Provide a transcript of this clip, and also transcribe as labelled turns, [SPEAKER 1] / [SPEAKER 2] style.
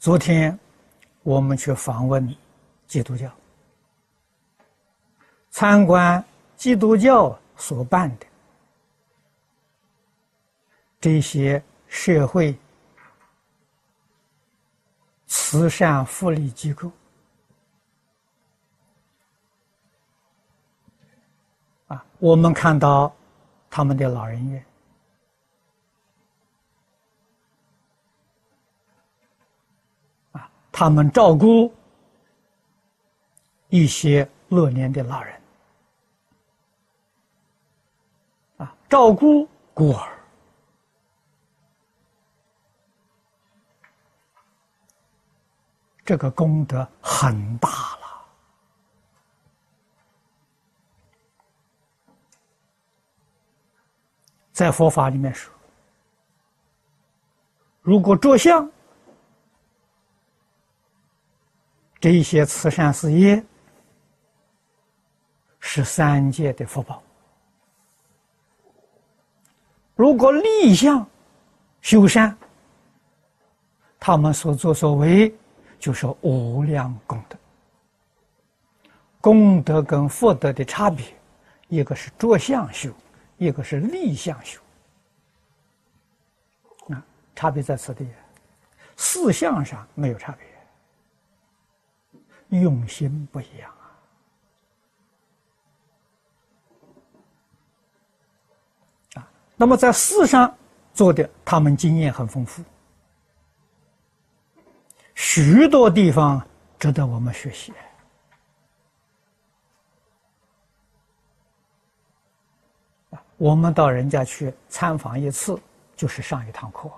[SPEAKER 1] 昨天我们去访问基督教，参观基督教所办的这些社会慈善福利机构啊，我们看到他们的老人院。他们照顾一些乐年的老人，啊，照顾孤儿，这个功德很大了。在佛法里面说，如果着相。这些慈善事业是三界的福报。如果立相修善，他们所作所为就是无量功德。功德跟福德的差别，一个是着相修，一个是立相修。啊，差别在此地，四相上没有差别。用心不一样啊！啊，那么在世上做的，他们经验很丰富，许多地方值得我们学习。我们到人家去参访一次，就是上一堂课。